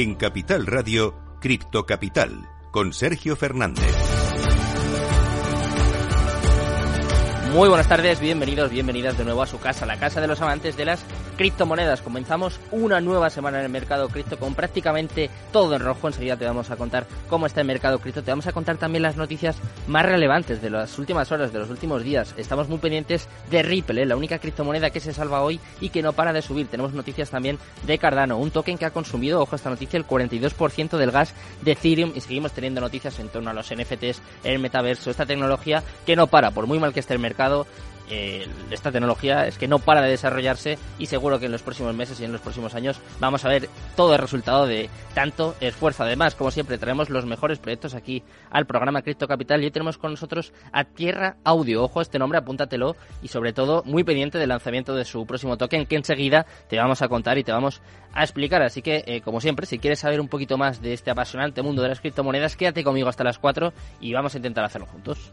En Capital Radio, Cripto Capital, con Sergio Fernández. Muy buenas tardes, bienvenidos, bienvenidas de nuevo a su casa, la casa de los amantes de las criptomonedas. Comenzamos una nueva semana en el mercado cripto con prácticamente todo en rojo. Enseguida te vamos a contar cómo está el mercado cripto. Te vamos a contar también las noticias más relevantes de las últimas horas, de los últimos días. Estamos muy pendientes de Ripple, ¿eh? la única criptomoneda que se salva hoy y que no para de subir. Tenemos noticias también de Cardano, un token que ha consumido, ojo a esta noticia, el 42% del gas de Ethereum y seguimos teniendo noticias en torno a los NFTs, el metaverso, esta tecnología que no para, por muy mal que esté el mercado eh, esta tecnología es que no para de desarrollarse y seguro que en los próximos meses y en los próximos años vamos a ver todo el resultado de tanto esfuerzo. Además, como siempre, traemos los mejores proyectos aquí al programa Cripto Capital y hoy tenemos con nosotros a Tierra Audio. Ojo, este nombre, apúntatelo y sobre todo muy pendiente del lanzamiento de su próximo token que enseguida te vamos a contar y te vamos a explicar. Así que, eh, como siempre, si quieres saber un poquito más de este apasionante mundo de las criptomonedas, quédate conmigo hasta las 4 y vamos a intentar hacerlo juntos.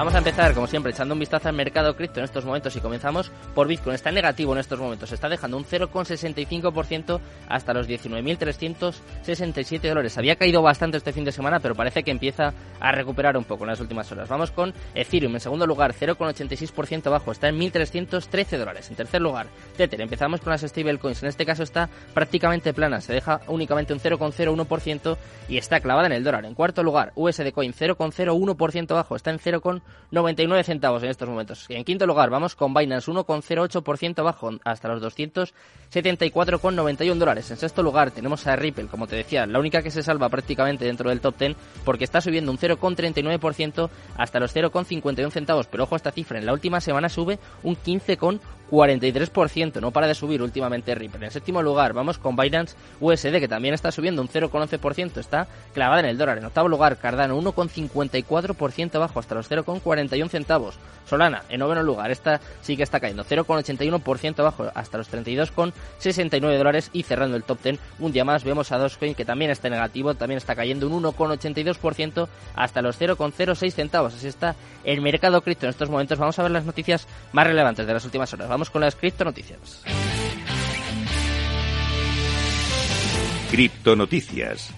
Vamos a empezar, como siempre, echando un vistazo al mercado cripto en estos momentos y comenzamos por Bitcoin. Está negativo en estos momentos, está dejando un 0,65% hasta los 19.367 dólares. Había caído bastante este fin de semana, pero parece que empieza a recuperar un poco en las últimas horas. Vamos con Ethereum en segundo lugar, 0,86% abajo, está en 1.313 dólares. En tercer lugar, Tether. Empezamos con las stablecoins. En este caso está prácticamente plana, se deja únicamente un 0,01% y está clavada en el dólar. En cuarto lugar, USD Coin, 0,01% abajo, está en 0, 99 centavos en estos momentos. En quinto lugar vamos con Binance 1,08% bajo hasta los 274,91 dólares. En sexto lugar tenemos a Ripple, como te decía, la única que se salva prácticamente dentro del top 10 porque está subiendo un 0,39% hasta los 0,51 centavos. Pero ojo a esta cifra, en la última semana sube un 15,43%. No para de subir últimamente Ripple. En séptimo lugar vamos con Binance USD que también está subiendo un 0,11%. Está clavada en el dólar. En octavo lugar Cardano 1,54% abajo hasta los 0, con 41 centavos. Solana, en noveno lugar, esta sí que está cayendo, 0,81% abajo hasta los 32,69 dólares y cerrando el top 10 un día más vemos a Dogecoin que también está negativo, también está cayendo un 1,82% hasta los 0,06 centavos. Así está el mercado cripto en estos momentos. Vamos a ver las noticias más relevantes de las últimas horas. Vamos con las cripto noticias. Cripto noticias.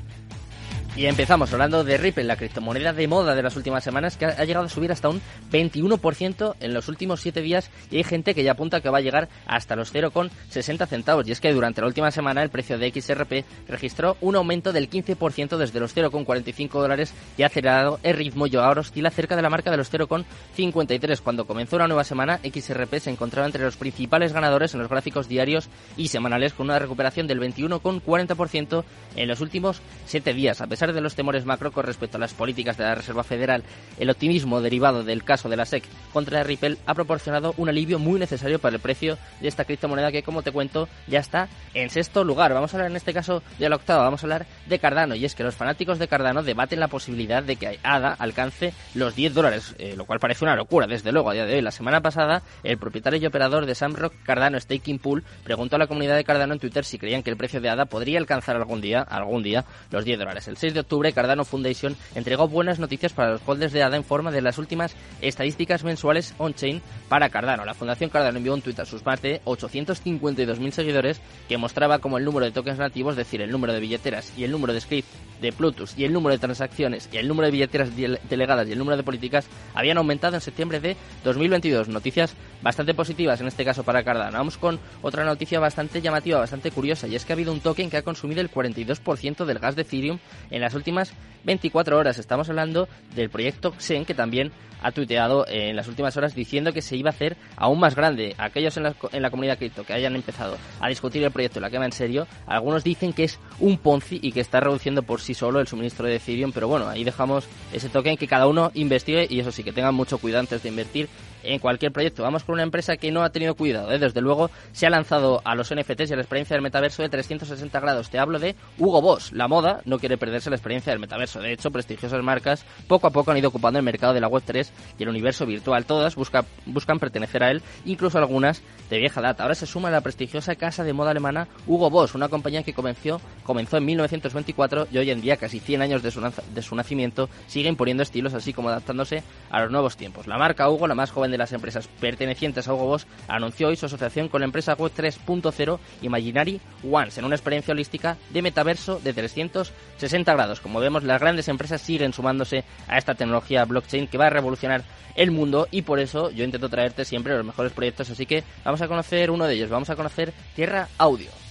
Y empezamos hablando de Ripple, la criptomoneda de moda de las últimas semanas, que ha llegado a subir hasta un 21% en los últimos 7 días y hay gente que ya apunta que va a llegar hasta los 0,60 centavos. Y es que durante la última semana el precio de XRP registró un aumento del 15% desde los 0,45 dólares y ha acelerado el ritmo y ahora oscila cerca de la marca de los 0,53. Cuando comenzó una nueva semana, XRP se encontraba entre los principales ganadores en los gráficos diarios y semanales con una recuperación del 21,40% en los últimos 7 días. A pesar de los temores macro con respecto a las políticas de la Reserva Federal, el optimismo derivado del caso de la SEC contra Ripple ha proporcionado un alivio muy necesario para el precio de esta criptomoneda que, como te cuento, ya está en sexto lugar. Vamos a hablar en este caso de la octava, vamos a hablar de Cardano. Y es que los fanáticos de Cardano debaten la posibilidad de que ADA alcance los 10 dólares, eh, lo cual parece una locura, desde luego, a día de hoy. La semana pasada, el propietario y operador de Samrock Cardano Staking Pool preguntó a la comunidad de Cardano en Twitter si creían que el precio de ADA podría alcanzar algún día, algún día, los 10 dólares. El 6 de octubre, Cardano Foundation entregó buenas noticias para los holders de ADA en forma de las últimas estadísticas mensuales on-chain para Cardano. La Fundación Cardano envió un tweet a sus más de 852.000 seguidores que mostraba como el número de tokens nativos, es decir, el número de billeteras y el número de script de Plutus y el número de transacciones y el número de billeteras delegadas y el número de políticas habían aumentado en septiembre de 2022. Noticias bastante positivas en este caso para Cardano. Vamos con otra noticia bastante llamativa, bastante curiosa, y es que ha habido un token que ha consumido el 42% del gas de Ethereum en las últimas 24 horas. Estamos hablando del proyecto Xen, que también ha tuiteado en las últimas horas diciendo que se iba a hacer aún más grande. Aquellos en la, en comunidad cripto que hayan empezado a discutir el proyecto la quema en serio, algunos dicen que es un Ponzi y que está reduciendo por sí solo el suministro de Ethereum, pero bueno, ahí dejamos ese token que cada uno investigue y eso sí, que tengan mucho cuidado antes de invertir en cualquier proyecto. Vamos con una empresa que no ha tenido cuidado. ¿eh? Desde luego se ha lanzado a los NFTs y a la experiencia del metaverso de 360 grados. Te hablo de Hugo Boss. La moda no quiere perderse la experiencia del metaverso. De hecho, prestigiosas marcas poco a poco han ido ocupando el mercado de la Web3 y el universo virtual. Todas busca, buscan pertenecer a él, incluso algunas de vieja data. Ahora se suma la prestigiosa casa de moda alemana Hugo Boss, una compañía que comenzó, comenzó en 1924 y hoy en día, casi 100 años de su, de su nacimiento, sigue imponiendo estilos así como adaptándose a los nuevos tiempos. La marca Hugo, la más joven de las empresas pertenecientes a Hugo Boss anunció hoy su asociación con la empresa Web 3.0 Imaginary Ones en una experiencia holística de metaverso de 360 grados. Como vemos, las grandes empresas siguen sumándose a esta tecnología blockchain que va a revolucionar el mundo y por eso yo intento traerte siempre los mejores proyectos, así que vamos a conocer uno de ellos, vamos a conocer Tierra Audio.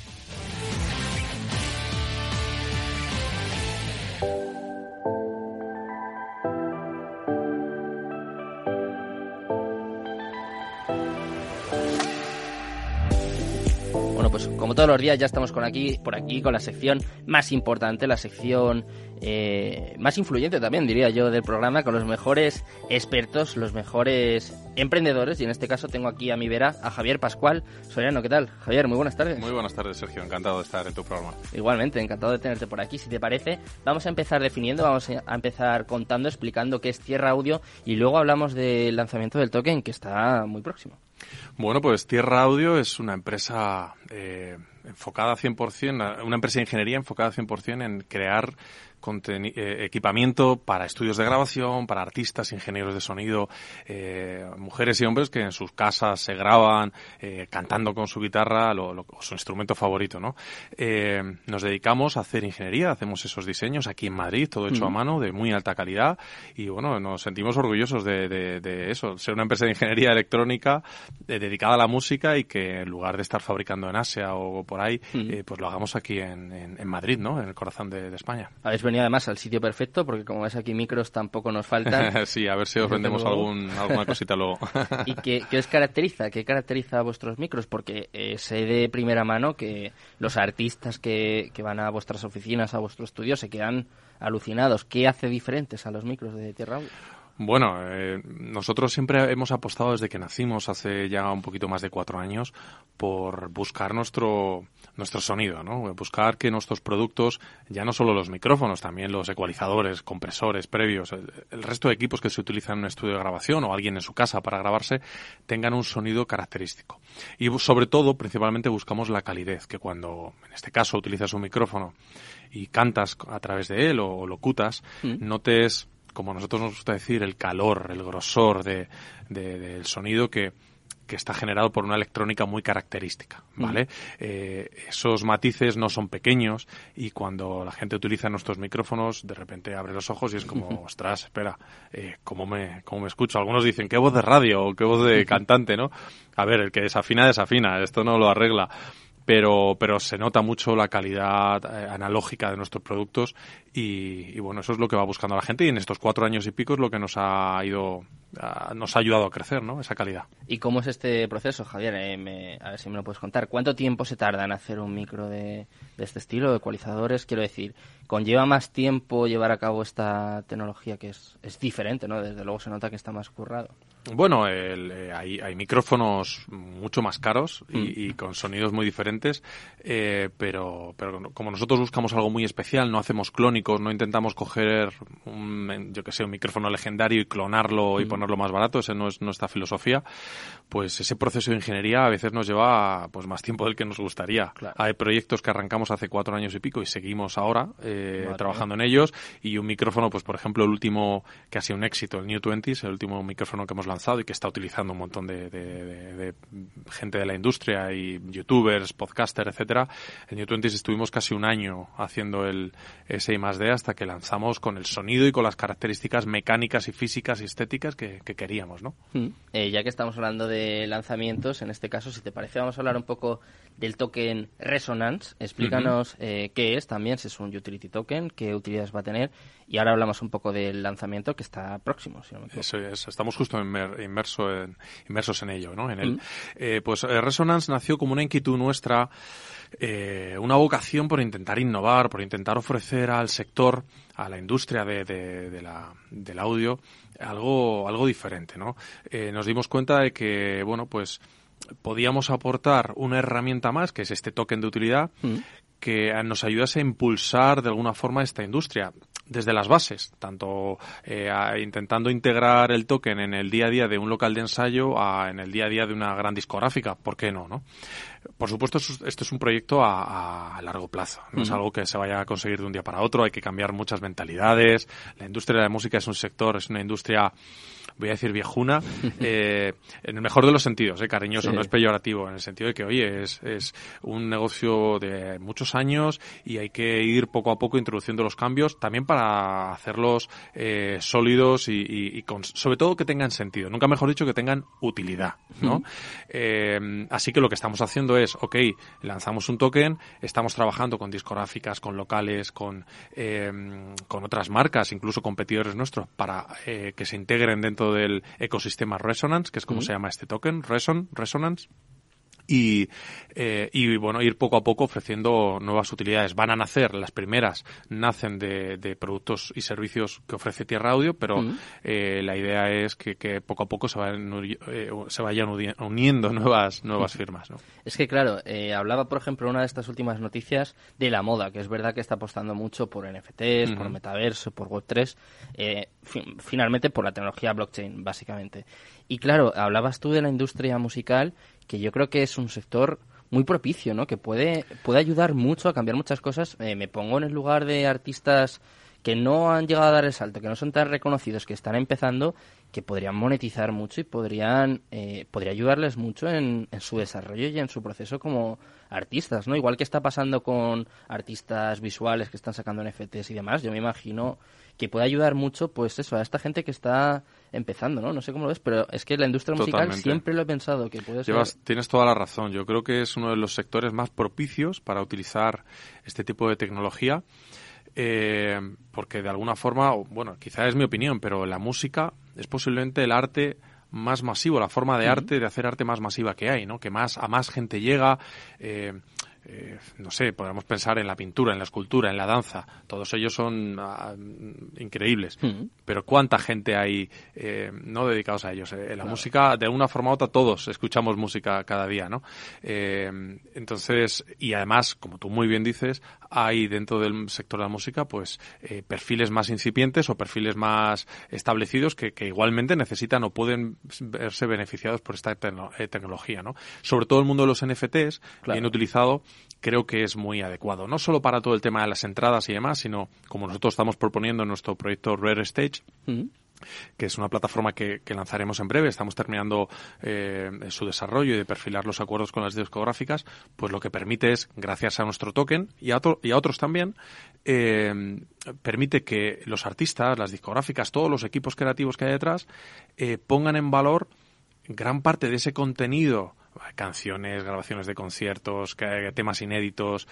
Todos los días ya estamos con aquí, por aquí con la sección más importante, la sección eh, más influyente también, diría yo, del programa, con los mejores expertos, los mejores emprendedores. Y en este caso tengo aquí a mi vera a Javier Pascual Soriano. ¿Qué tal? Javier, muy buenas tardes. Muy buenas tardes, Sergio. Encantado de estar en tu programa. Igualmente, encantado de tenerte por aquí. Si te parece, vamos a empezar definiendo, vamos a empezar contando, explicando qué es Tierra Audio y luego hablamos del lanzamiento del token que está muy próximo. Bueno, pues Tierra Audio es una empresa eh, enfocada 100%, una empresa de ingeniería enfocada 100% en crear eh, equipamiento para estudios de grabación, para artistas, ingenieros de sonido, eh, mujeres y hombres que en sus casas se graban eh, cantando con su guitarra lo, su instrumento favorito, ¿no? nos dedicamos a hacer ingeniería, hacemos esos diseños aquí en Madrid, todo hecho a mano, de muy alta calidad y bueno, nos sentimos orgullosos de, eso, ser una empresa de ingeniería electrónica dedicada a la música y que en lugar de estar fabricando en Asia o por ahí, pues lo hagamos aquí en, Madrid, ¿no? En el corazón de, España venía además al sitio perfecto porque como ves aquí micros tampoco nos faltan. sí, a ver si os vendemos algún, alguna cosita luego. ¿Y qué, qué, os caracteriza? ¿Qué caracteriza a vuestros micros? Porque eh, sé de primera mano que los artistas que, que van a vuestras oficinas, a vuestro estudio, se quedan alucinados. ¿Qué hace diferentes a los micros de Tierra bueno, eh, nosotros siempre hemos apostado desde que nacimos, hace ya un poquito más de cuatro años, por buscar nuestro, nuestro sonido, ¿no? Buscar que nuestros productos, ya no solo los micrófonos, también los ecualizadores, compresores previos, el, resto de equipos que se utilizan en un estudio de grabación o alguien en su casa para grabarse, tengan un sonido característico. Y sobre todo, principalmente buscamos la calidez, que cuando, en este caso, utilizas un micrófono y cantas a través de él o, locutas, mm. notes como nosotros nos gusta decir, el calor, el grosor de, del sonido que, que está generado por una electrónica muy característica, ¿vale? Eh, esos matices no son pequeños y cuando la gente utiliza nuestros micrófonos, de repente abre los ojos y es como, ostras, espera, eh, ¿cómo, me, ¿cómo me escucho? Algunos dicen, ¿qué voz de radio o qué voz de cantante, no? A ver, el que desafina, desafina, esto no lo arregla pero, pero se nota mucho la calidad eh, analógica de nuestros productos y, bueno, eso es lo que va buscando la gente y en estos cuatro años y pico es lo que nos ha ido, nos ha ayudado a crecer, ¿no? Esa calidad. ¿Y cómo es este proceso, Javier? Eh, a ver si me lo puedes contar. ¿Cuánto tiempo se tarda en hacer un micro de, de este estilo, de ecualizadores? Quiero decir, ¿conlleva más tiempo llevar a cabo esta tecnología que es, es diferente, ¿no? Desde luego se nota que está más currado. Bueno, eh, hay, hay, micrófonos mucho más caros y, mm. con sonidos muy diferentes, eh, pero, pero como nosotros buscamos algo muy especial, no hacemos clónicos, no intentamos coger, un, yo que sé, un micrófono legendario y clonarlo y mm. ponerlo más barato, esa no es nuestra filosofía, pues ese proceso de ingeniería a veces nos lleva pues más tiempo del que nos gustaría. Hay proyectos que arrancamos hace cuatro años y pico y seguimos ahora eh, trabajando en ellos y un micrófono, pues por ejemplo, el último que ha sido un éxito, el New 20 el último micrófono que hemos lanzado y que está utilizando un montón de, gente de la industria y youtubers, podcasters, etcétera. En New 20 estuvimos casi un año haciendo el ese más D hasta que lanzamos con el sonido y con las características mecánicas y físicas y estéticas que, queríamos, ¿no? Mm. Eh, ya que estamos hablando de lanzamientos, en este caso, si te parece, vamos a hablar un poco del token Resonance. Explícanos eh, qué es también, si es un utility token, qué utilidades va a tener. Y ahora hablamos un poco del lanzamiento que está próximo. Si no me Eso es, estamos justo inmerso en, inmersos en ello, ¿no? En él. Eh, pues eh, Resonance nació como una inquietud nuestra, una vocación por intentar innovar, por intentar ofrecer al sector, a la industria de, de, la, del audio, algo, algo diferente, ¿no? nos dimos cuenta de que, bueno, pues podíamos aportar una herramienta más, que es este token de utilidad, mm. que nos ayudase a impulsar de alguna forma esta industria desde las bases, tanto eh, intentando integrar el token en el día a día de un local de ensayo a en el día a día de una gran discográfica, ¿por qué no? no? Por supuesto, esto es un proyecto a, largo plazo, no es algo que se vaya a conseguir de un día para otro, hay que cambiar muchas mentalidades, la industria de la música es un sector, es una industria voy a decir viejuna, eh, en el mejor de los sentidos, eh, cariñoso, no es peyorativo, en el sentido de que, oye, es, es un negocio de muchos años y hay que ir poco a poco introduciendo los cambios, también para hacerlos eh, sólidos y, y, con, sobre todo que tengan sentido, nunca mejor dicho que tengan utilidad, ¿no? eh, así que lo que estamos haciendo es, ok, lanzamos un token, estamos trabajando con discográficas, con locales, con, eh, con otras marcas, incluso competidores nuestros, para que se integren dentro del ecosistema Resonance, que es como se llama este token, Reson, Resonance y, eh, y bueno, ir poco a poco ofreciendo nuevas utilidades. Van a nacer, las primeras nacen de, de productos y servicios que ofrece Tierra Audio, pero eh, la idea es que, que, poco a poco se vayan, eh, se vayan uniendo nuevas, nuevas firmas. ¿no? Es que claro, eh, hablaba por ejemplo una de estas últimas noticias de la moda, que es verdad que está apostando mucho por NFTs, por metaverso, por Web3, eh, fin, finalmente por la tecnología blockchain, básicamente. Y claro, hablabas tú de la industria musical que yo creo que es un sector muy propicio, ¿no? Que puede, puede ayudar mucho a cambiar muchas cosas. Eh, me pongo en el lugar de artistas que no han llegado a dar el salto, que no son tan reconocidos, que están empezando, que podrían monetizar mucho y podrían eh, podría ayudarles mucho en, en, su desarrollo y en su proceso como artistas, ¿no? Igual que está pasando con artistas visuales que están sacando NFTs y demás, yo me imagino que puede ayudar mucho, pues eso, a esta gente que está empezando, ¿no? No sé cómo lo ves, pero es que la industria musical Totalmente. siempre lo he pensado que puede ser... Llevas, tienes toda la razón. Yo creo que es uno de los sectores más propicios para utilizar este tipo de tecnología. Eh, porque de alguna forma, bueno, quizá es mi opinión, pero la música es posiblemente el arte más masivo, la forma de arte, de hacer arte más masiva que hay, ¿no? Que más a más gente llega. Eh, eh, no sé, podemos pensar en la pintura, en la escultura, en la danza, todos ellos son uh, increíbles. Mm. Pero ¿cuánta gente hay eh, no dedicados a ellos? Eh, en la claro. música, de una forma u otra, todos escuchamos música cada día, ¿no? Entonces, y además, como tú muy bien dices, hay dentro del sector de la música, pues, perfiles más incipientes o perfiles más establecidos que, que, igualmente necesitan o pueden verse beneficiados por esta tecno tecnología, ¿no? Sobre todo el mundo de los NFTs, claro. bien utilizado, creo que es muy adecuado. No solo para todo el tema de las entradas y demás, sino como nosotros estamos proponiendo en nuestro proyecto Rare Stage. Que es una plataforma que, que, lanzaremos en breve. Estamos terminando eh, su desarrollo y de perfilar los acuerdos con las discográficas, pues lo que permite es, gracias a nuestro token y a, y a otros también, eh, permite que los artistas, las discográficas, todos los equipos creativos que hay detrás, eh, pongan en valor gran parte de ese contenido canciones, grabaciones de conciertos, temas inéditos,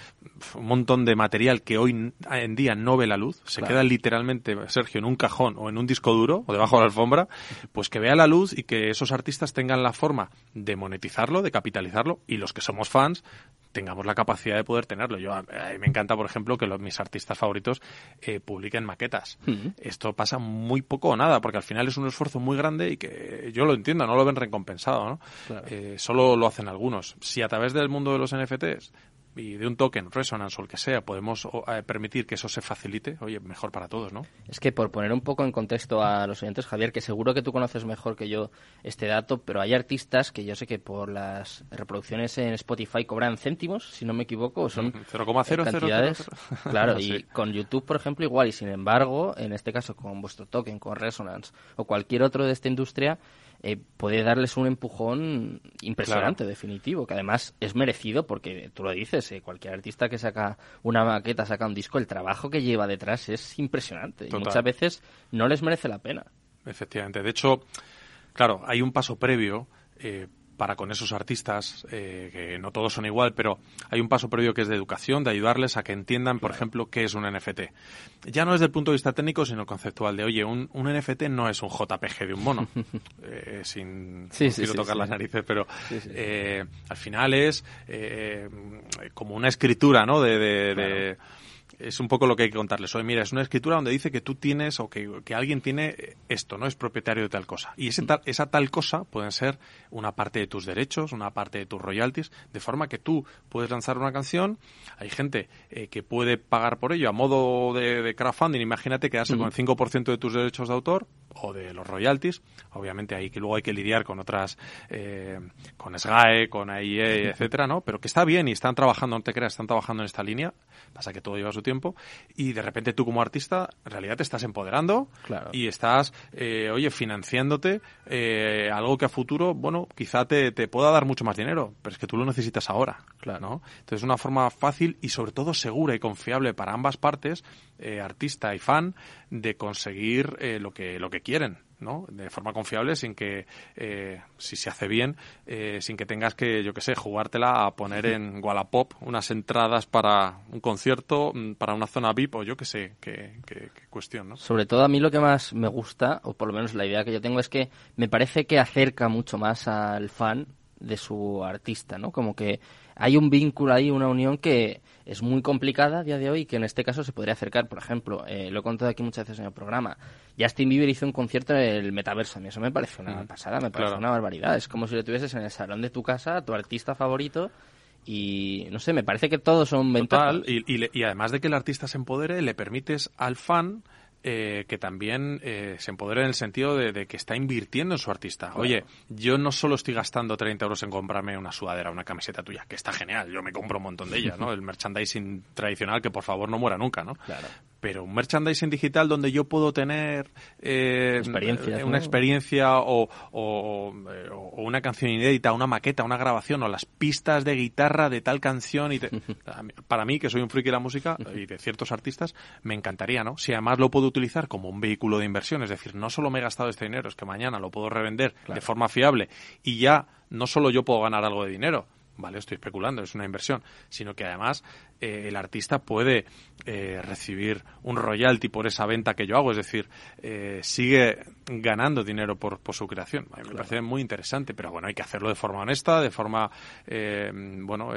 un montón de material que hoy en día no ve la luz, se claro. queda literalmente, Sergio, en un cajón o en un disco duro o debajo de la alfombra, pues que vea la luz y que esos artistas tengan la forma de monetizarlo, de capitalizarlo y los que somos fans tengamos la capacidad de poder tenerlo. Yo a, a mí me encanta, por ejemplo, que los, mis artistas favoritos eh, publiquen maquetas. Uh -huh. Esto pasa muy poco o nada, porque al final es un esfuerzo muy grande y que yo lo entiendo, no lo ven recompensado, ¿no? Claro. Eh, solo lo hacen algunos. Si a través del mundo de los NFTs y de un token, Resonance o el que sea, podemos eh, permitir que eso se facilite, oye, mejor para todos, ¿no? Es que por poner un poco en contexto a los oyentes, Javier, que seguro que tú conoces mejor que yo este dato, pero hay artistas que yo sé que por las reproducciones en Spotify cobran céntimos, si no me equivoco, son 0,0 cantidades. Claro, sí. y con YouTube, por ejemplo, igual, y sin embargo, en este caso con vuestro token, con Resonance o cualquier otro de esta industria, eh, puede darles un empujón impresionante, claro. definitivo, que además es merecido porque tú lo dices, eh, cualquier artista que saca una maqueta, saca un disco, el trabajo que lleva detrás es impresionante Total. y muchas veces no les merece la pena. Efectivamente, de hecho, claro, hay un paso previo eh, para con esos artistas, eh, que no todos son igual, pero hay un paso previo que es de educación, de ayudarles a que entiendan, por ejemplo, qué es un NFT. Ya no desde el punto de vista técnico, sino conceptual, de, oye, un, un NFT no es un JPG de un mono, eh, sin sí, sí, quiero sí, tocar las narices, pero eh, al final es como una escritura, ¿no?, de... de, claro. de es un poco lo que hay que contarles. Oye, mira, es una escritura donde dice que tú tienes o que, que alguien tiene esto, ¿no? Es propietario de tal cosa. Y ese tal, esa tal cosa pueden ser una parte de tus derechos, una parte de tus royalties, de forma que tú puedes lanzar una canción, hay gente eh, que puede pagar por ello a modo de, de crowdfunding, imagínate quedarse uh -huh. con el 5% de tus derechos de autor o de los royalties, obviamente ahí que luego hay que lidiar con otras, eh, con SGAE, con AIE, etcétera, ¿no? Pero que está bien y están trabajando, no te creas, están trabajando en esta línea, pasa que todo lleva su tiempo tiempo y de repente tú como artista en realidad te estás empoderando y estás, eh, oye, financiándote eh, algo que a futuro, bueno, quizá te, te, pueda dar mucho más dinero, pero es que tú lo necesitas ahora, claro. ¿no? Entonces es una forma fácil y sobre todo segura y confiable para ambas partes, eh, artista y fan, de conseguir lo que lo que quieren. ¿no? de forma confiable sin que eh, si se hace bien eh, sin que tengas que yo que sé jugártela a poner en Wallapop unas entradas para un concierto mm, para una zona VIP o yo que sé qué, cuestión ¿no? sobre todo a mí lo que más me gusta o por lo menos la idea que yo tengo es que me parece que acerca mucho más al fan de su artista no como que hay un vínculo ahí una unión que es muy complicada a día de hoy que en este caso se podría acercar. Por ejemplo, eh, lo he contado aquí muchas veces en el programa, Justin Bieber hizo un concierto en el metaverso. A mí eso me parece una pasada, me parece una barbaridad. Es como si lo tuvieses en el salón de tu casa, tu artista favorito, y no sé, me parece que todos son ventajas. Y, y, además de que el artista se empodere, le permites al fan eh, que también eh, se empodera en el sentido de, que está invirtiendo en su artista. Oye, yo no solo estoy gastando 30 euros en comprarme una sudadera, una camiseta tuya, que está genial, yo me compro un montón de ellas, ¿no? El merchandising tradicional que por favor no muera nunca, ¿no? Claro pero un merchandising digital donde yo puedo tener eh, una experiencia o, o, una canción inédita, una maqueta, una grabación o las pistas de guitarra de tal canción. y Para mí, que soy un friki de la música y de ciertos artistas, me encantaría, ¿no? Si además lo puedo utilizar como un vehículo de inversión, es decir, no solo me he gastado este dinero, es que mañana lo puedo revender de forma fiable y ya no solo yo puedo ganar algo de dinero, vale, estoy especulando, es una inversión, sino que además eh, el artista puede eh, recibir un royalty por esa venta que yo hago, es decir, eh, sigue ganando dinero por, por su creación. A mí me parece muy interesante, pero bueno, hay que hacerlo de forma honesta, de forma, bueno,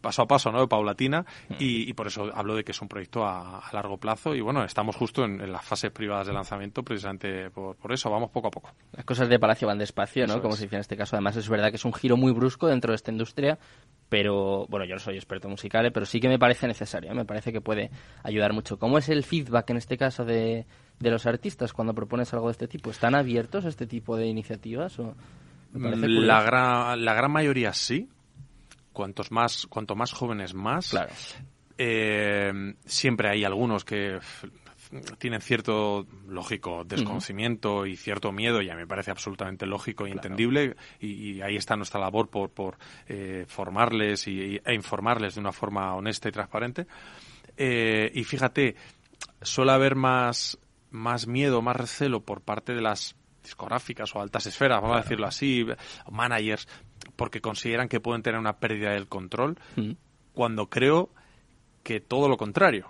paso a paso, ¿no? Paulatina, mm. y, por eso hablo de que es un proyecto a, largo plazo y bueno, estamos justo en, las fases privadas de lanzamiento precisamente por, por, eso, vamos poco a poco. Las cosas de Palacio van despacio, ¿no? Como se dice en este caso. Además, es verdad que es un giro muy brusco dentro de esta industria, pero bueno, yo no soy experto musical, pero sí que me parece necesario, ¿eh? me parece que puede ayudar mucho. ¿Cómo es el feedback en este caso de, de los artistas cuando propones algo de este tipo? ¿Están abiertos a este tipo de iniciativas? O la, gran, la gran mayoría sí. Cuantos más, cuanto más jóvenes más. Claro. Eh, siempre hay algunos que tienen cierto, lógico, desconocimiento y cierto miedo, y a mí me parece absolutamente lógico e entendible, y, ahí está nuestra labor por, por eh, formarles y, e informarles de una forma honesta y transparente. Eh, y fíjate, suele haber más, más miedo, más recelo por parte de las discográficas o altas esferas, vamos a decirlo así, managers, porque consideran que pueden tener una pérdida del control, cuando creo que todo lo contrario.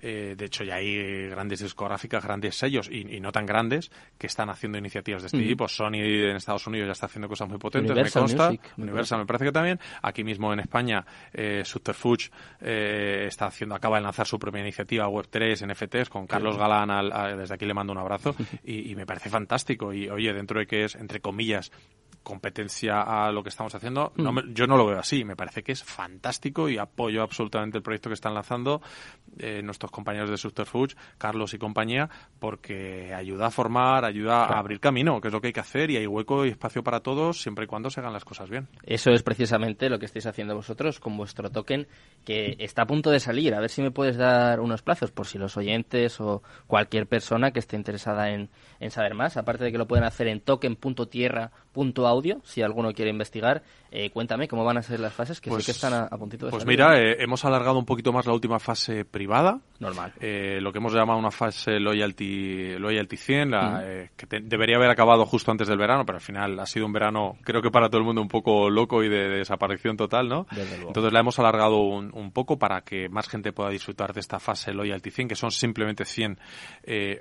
Eh, de hecho, ya hay grandes discográficas, grandes sellos y, no tan grandes que están haciendo iniciativas de este tipo. Sony en Estados Unidos ya está haciendo cosas muy potentes, me consta. Universal me parece que también. Aquí mismo en España, eh, Subterfuge eh, está haciendo, acaba de lanzar su propia iniciativa Web3 NFTs con Carlos Galán. desde aquí le mando un abrazo y, y me parece fantástico. Y oye, dentro de que es, entre comillas, competencia a lo que estamos haciendo, mm. yo no lo veo así. Me parece que es fantástico y apoyo absolutamente el proyecto que están lanzando eh, nuestros compañeros de Subterfuge, Carlos y compañía, porque ayuda a formar, ayuda a abrir camino, que es lo que hay que hacer y hay hueco y espacio para todos siempre y cuando se hagan las cosas bien. Eso es precisamente lo que estáis haciendo vosotros con vuestro token que está a punto de salir. A ver si me puedes dar unos plazos por si los oyentes o cualquier persona que esté interesada en, en saber más, aparte de que lo pueden hacer en token.tierra.audio si alguno quiere investigar. Eh, cuéntame cómo van a ser las fases, que sé que pues, están a, puntito de Pues mira, eh, hemos alargado un poquito más la última fase privada. Normal. Eh, lo que hemos llamado una fase Loyalty, loyalty 100, que debería haber acabado justo antes del verano, pero al final ha sido un verano, creo que para todo el mundo un poco loco y de, desaparición total, ¿no? Entonces la hemos alargado un, un, poco para que más gente pueda disfrutar de esta fase Loyalty 100, que son simplemente 100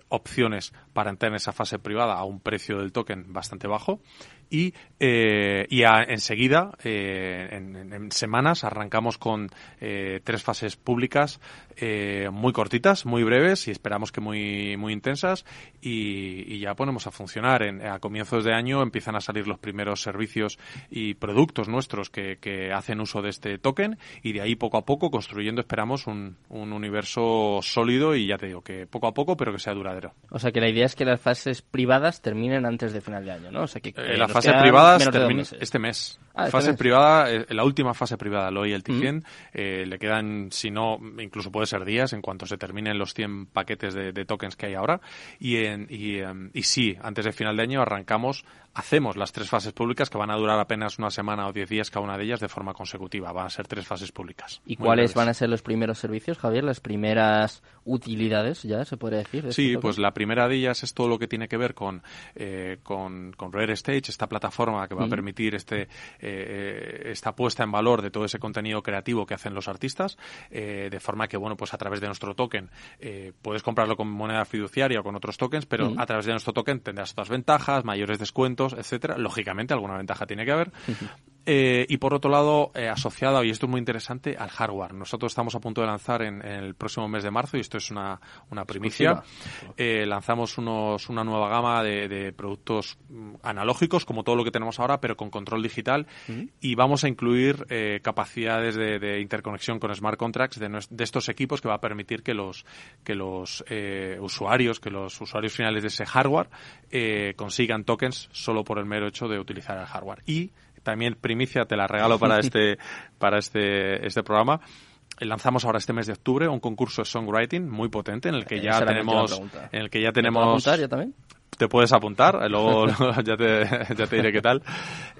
opciones para entrar en esa fase privada a un precio del token bastante bajo y, eh, y enseguida, eh, en, semanas, arrancamos con eh, tres fases públicas eh, muy cortitas, muy breves y esperamos que muy, muy intensas y, y ya ponemos a funcionar. En, a comienzos de año empiezan a salir los primeros servicios y productos nuestros que, que hacen uso de este token y de ahí poco a poco construyendo, esperamos, un, un universo sólido y ya te digo que poco a poco pero que sea duradero. O sea que la idea es que las fases privadas terminen antes de final de año, ¿no? O sea que, fase privada este mes. Ah, fase este mes. privada, eh, la última fase privada, lo y el Mm. 100, eh, le quedan, si no, incluso puede ser días en cuanto se terminen los 100 paquetes de, de tokens que hay ahora. Y, en, y, em, y sí, antes de final de año arrancamos, hacemos las tres fases públicas que van a durar apenas una semana o 10 días cada una de ellas de forma consecutiva. Van a ser tres fases públicas. ¿Y cuáles breves. van a ser los primeros servicios, Javier? Las primeras utilidades, ya se podría decir. de este Sí, pues la primera de ellas es todo lo que tiene que ver con, eh, con, con Rare Stage, esta plataforma que va a permitir este, eh, esta puesta en valor de todo ese contenido creativo que hacen los artistas, eh, de forma que, bueno, pues a través de nuestro token eh, puedes comprarlo con moneda fiduciaria o con otros tokens, pero a través de nuestro token tendrás otras ventajas, mayores descuentos, etcétera. Lógicamente, alguna ventaja tiene que haber. Eh, y por otro lado, eh, asociado, y esto es muy interesante, al hardware. Nosotros estamos a punto de lanzar en, en el próximo mes de marzo, y esto es una, una primicia, eh, lanzamos unos, una nueva gama de, de productos mm, analógicos, como todo lo que tenemos ahora, pero con control digital, y vamos a incluir eh, capacidades de, de interconexión con smart contracts de, estos equipos que va a permitir que los, que los eh, usuarios, que los usuarios finales de ese hardware eh, consigan tokens solo por el mero hecho de utilizar el hardware. Y también primicia te la regalo para este para este este programa lanzamos ahora este mes de octubre un concurso de songwriting muy potente en el que Eh, ya esa tenemos en el que ya ¿Me puedo tenemos apuntar yo también? Te puedes apuntar, eh, luego, ya, te, ya te diré qué tal.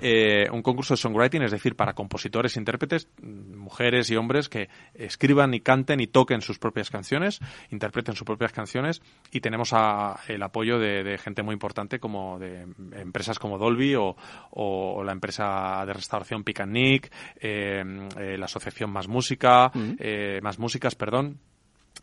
Eh, un concurso de songwriting, es decir, para compositores e intérpretes, mm, mujeres y hombres que escriban y canten y toquen sus propias canciones, interpreten sus propias canciones y tenemos a- el apoyo de, de gente muy importante como de empresas como Dolby o, o la empresa de restauración Nick, eh, eh, la asociación Más Música, eh, Más Músicas, perdón,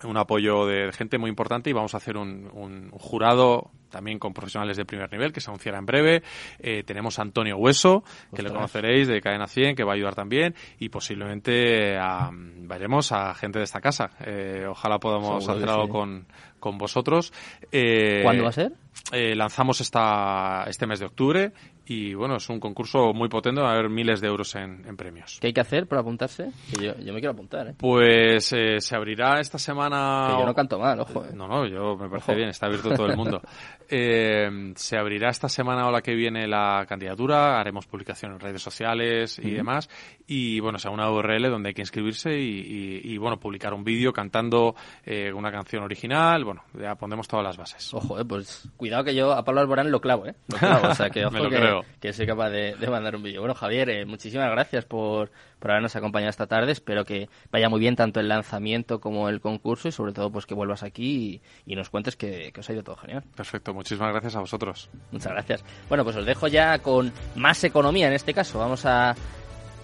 un apoyo de gente muy importante y vamos a hacer un, un jurado también con profesionales de primer nivel que se anunciará en breve. Eh, tenemos a Antonio Hueso, que le Ostras. conoceréis de Cadena 100, que va a ayudar también y posiblemente a, vayamos a gente de esta casa. Eh, ojalá podamos Seguro hacer algo sí. con, con vosotros. Eh, ¿Cuándo va a ser? eh, lanzamos esta, este mes de octubre y bueno, es un concurso muy potente, va a haber miles de euros en, en premios. ¿Qué hay que hacer para apuntarse? Que yo, yo me quiero apuntar, ¿eh? Pues eh, se abrirá esta semana. Que yo no canto mal, ojo. ¿eh? No, no, yo me parece Ojo. bien, está abierto todo el mundo. Eh, se abrirá esta semana o la que viene la candidatura, haremos publicación en redes sociales y demás. Y bueno, sea una URL donde hay que inscribirse y, y- y, bueno, publicar un vídeo cantando eh, una canción original. Bueno, ya pondremos todas las bases. Ojo, eh, pues cuidado que yo a Pablo Alborán lo clavo, ¿eh? Lo clavo, o sea que Me ojo lo que, creo. Que soy capaz de, de mandar un vídeo. Bueno, Javier, eh, muchísimas gracias por, por habernos acompañado esta tarde. Espero que vaya muy bien tanto el lanzamiento como el concurso y sobre todo pues que vuelvas aquí y, y nos cuentes que, que os ha ido todo genial. Perfecto, muchísimas gracias a vosotros. Muchas gracias. Bueno, pues os dejo ya con más economía en este caso. Vamos a,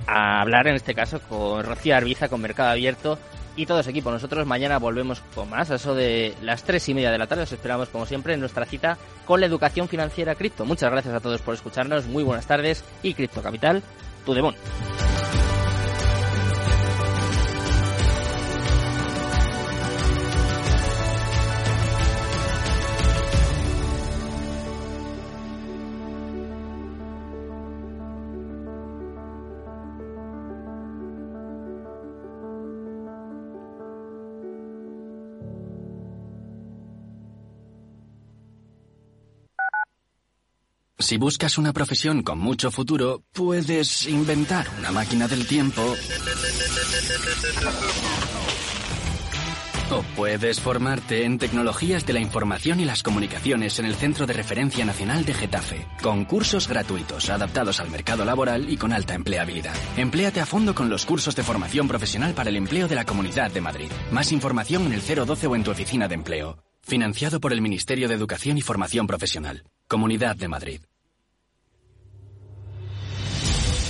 a hablar en este caso con Rocío Arbiza, con Mercado Abierto y todo ese equipo. Nosotros mañana volvemos con más, a eso de las tres y media de la tarde. Os esperamos como siempre en nuestra cita con la educación financiera cripto. Muchas gracias a todos por escucharnos. Muy buenas tardes y Cripto Capital, tu demon. Si buscas una profesión con mucho futuro, puedes inventar una máquina del tiempo. O puedes formarte en tecnologías de la información y las comunicaciones en el Centro de Referencia Nacional de Getafe, con cursos gratuitos adaptados al mercado laboral y con alta empleabilidad. Empléate a fondo con los cursos de formación profesional para el empleo de la Comunidad de Madrid. Más información en el 012 o en tu oficina de empleo. Financiado por el Ministerio de Educación y Formación Profesional. Comunidad de Madrid.